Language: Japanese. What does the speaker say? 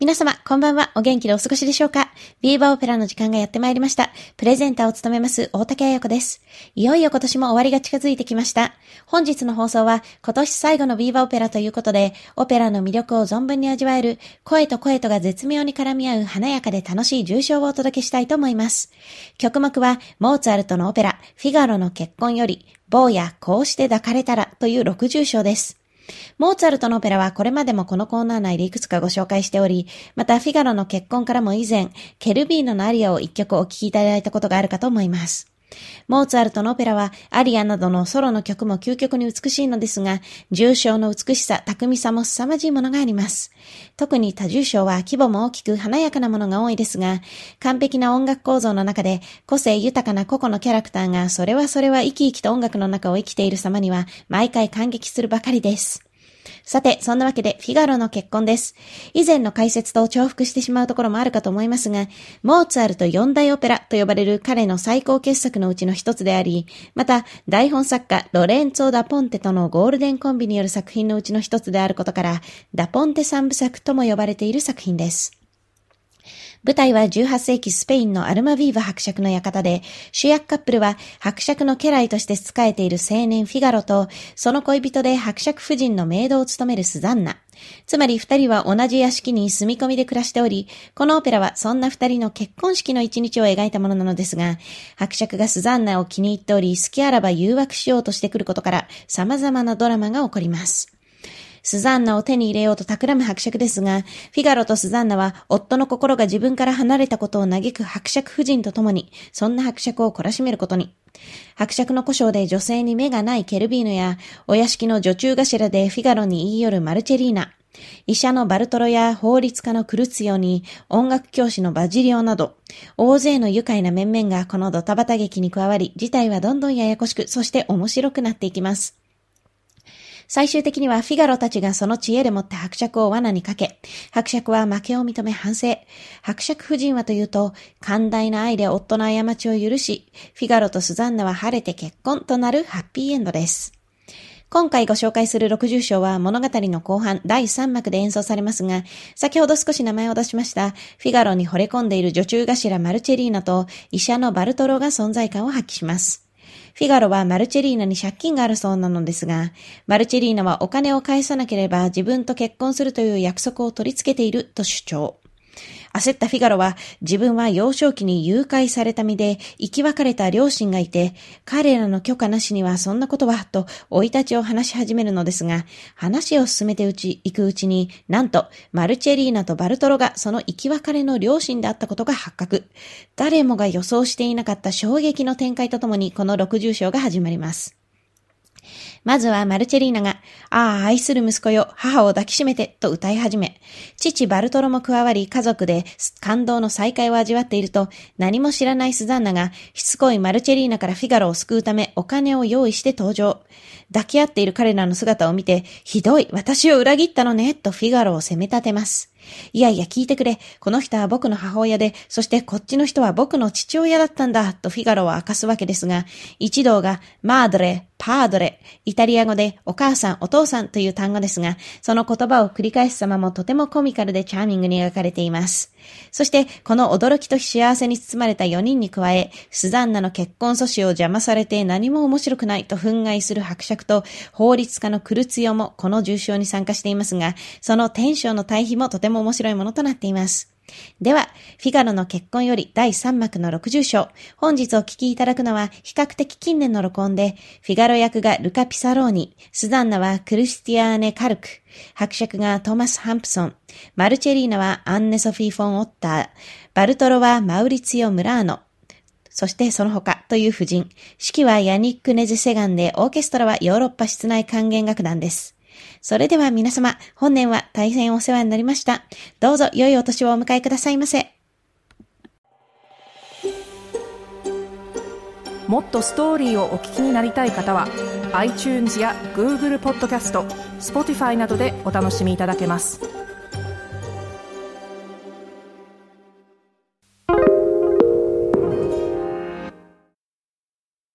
皆様、こんばんは。お元気でお過ごしでしょうか？ビーバーオペラの時間がやってまいりました。プレゼンターを務めます大竹彩子です。いよいよ今年も終わりが近づいてきました。本日の放送は今年最後のビーバーオペラということで、オペラの魅力を存分に味わえる、声と声とが絶妙に絡み合う華やかで楽しい重賞をお届けしたいと思います。曲目は、モーツァルトのオペラ、フィガロの結婚より、坊やこうして抱かれたらという60章です。モーツァルトのオペラはこれまでもこのコーナー内でいくつかご紹介しており、またフィガロの結婚からも以前、ケルビーノのアリアを一曲お聴きいただいたことがあるかと思います。モーツァルトのオペラは、アリアなどのソロの曲も究極に美しいのですが、重症の美しさ、巧みさも凄まじいものがあります。特に多重症は規模も大きく華やかなものが多いですが、完璧な音楽構造の中で、個性豊かな個々のキャラクターが、それはそれは生き生きと音楽の中を生きている様には、毎回感激するばかりです。さて、そんなわけで、フィガロの結婚です。以前の解説と重複してしまうところもあるかと思いますが、モーツァルト四大オペラと呼ばれる彼の最高傑作のうちの一つであり、また、台本作家ロレンツォ・ダ・ポンテとのゴールデンコンビによる作品のうちの一つであることから、ダ・ポンテ三部作とも呼ばれている作品です。舞台は18世紀スペインのアルマビーバ伯爵の館で、主役カップルは伯爵の家来として仕えている青年フィガロと、その恋人で伯爵夫人のメイドを務めるスザンナ。つまり二人は同じ屋敷に住み込みで暮らしており、このオペラはそんな二人の結婚式の一日を描いたものなのですが、伯爵がスザンナを気に入っており、好きあらば誘惑しようとしてくることから、様々なドラマが起こります。スザンナを手に入れようと企む伯爵ですが、フィガロとスザンナは夫の心が自分から離れたことを嘆く伯爵夫人と共に、そんな伯爵を懲らしめることに。伯爵の故障で女性に目がないケルビーヌや、お屋敷の女中頭でフィガロに言い寄るマルチェリーナ、医者のバルトロや法律家のクルツィオに音楽教師のバジリオなど、大勢の愉快な面々がこのドタバタ劇に加わり、事態はどんどんややこしく、そして面白くなっていきます。最終的にはフィガロたちがその知恵でもって伯爵を罠にかけ、伯爵は負けを認め反省。伯爵夫人はというと、寛大な愛で夫の過ちを許し、フィガロとスザンナは晴れて結婚となるハッピーエンドです。今回ご紹介する60章は物語の後半第3幕で演奏されますが、先ほど少し名前を出しましたフィガロに惚れ込んでいる女中頭マルチェリーナと医者のバルトロが存在感を発揮します。フィガロはマルチェリーナに借金があるそうなのですが、マルチェリーナはお金を返さなければ自分と結婚するという約束を取り付けていると主張。焦ったフィガロは自分は幼少期に誘拐された身で生き別れた両親がいて、彼らの許可なしにはそんなことは、と追い立ちを話し始めるのですが、話を進めてうち、行くうちに、なんと、マルチェリーナとバルトロがその生き別れの両親であったことが発覚。誰もが予想していなかった衝撃の展開とともにこの60章が始まります。まずはマルチェリーナが、ああ、愛する息子よ、母を抱きしめて、と歌い始め、父バルトロも加わり家族で感動の再会を味わっていると、何も知らないスザンナが、しつこいマルチェリーナからフィガロを救うためお金を用意して登場。抱き合っている彼らの姿を見て、ひどい、私を裏切ったのね、とフィガロを責め立てます。いやいや聞いてくれ。この人は僕の母親で、そしてこっちの人は僕の父親だったんだ、とフィガロは明かすわけですが、一同が、マードレ、パードレ、イタリア語でお母さん、お父さんという単語ですが、その言葉を繰り返す様もとてもコミカルでチャーミングに描かれています。そして、この驚きと幸せに包まれた4人に加え、スザンナの結婚阻止を邪魔されて何も面白くないと憤慨する伯爵と、法律家のクルツヨもこの重賞に参加していますが、そのテンションの対比もとても面白いものとなっています。では、フィガロの結婚より第3幕の60章。本日お聞きいただくのは比較的近年の録音で、フィガロ役がルカ・ピサローニ、スザンナはクリスティアーネ・カルク、伯爵がトーマス・ハンプソン、マルチェリーナはアンネ・ソフィー・フォン・オッター、バルトロはマウリツィオ・ムラーノ、そしてその他という夫人。指揮はヤニック・ネゼ・セガンで、オーケストラはヨーロッパ室内管弦楽団です。それでは皆様、本年は大変お世話になりました。どうぞ良いお年をお迎えくださいませ。もっとストーリーをお聞きになりたい方は iTunes や Google ポッドキャスト Spotify などでお楽しみいただけます。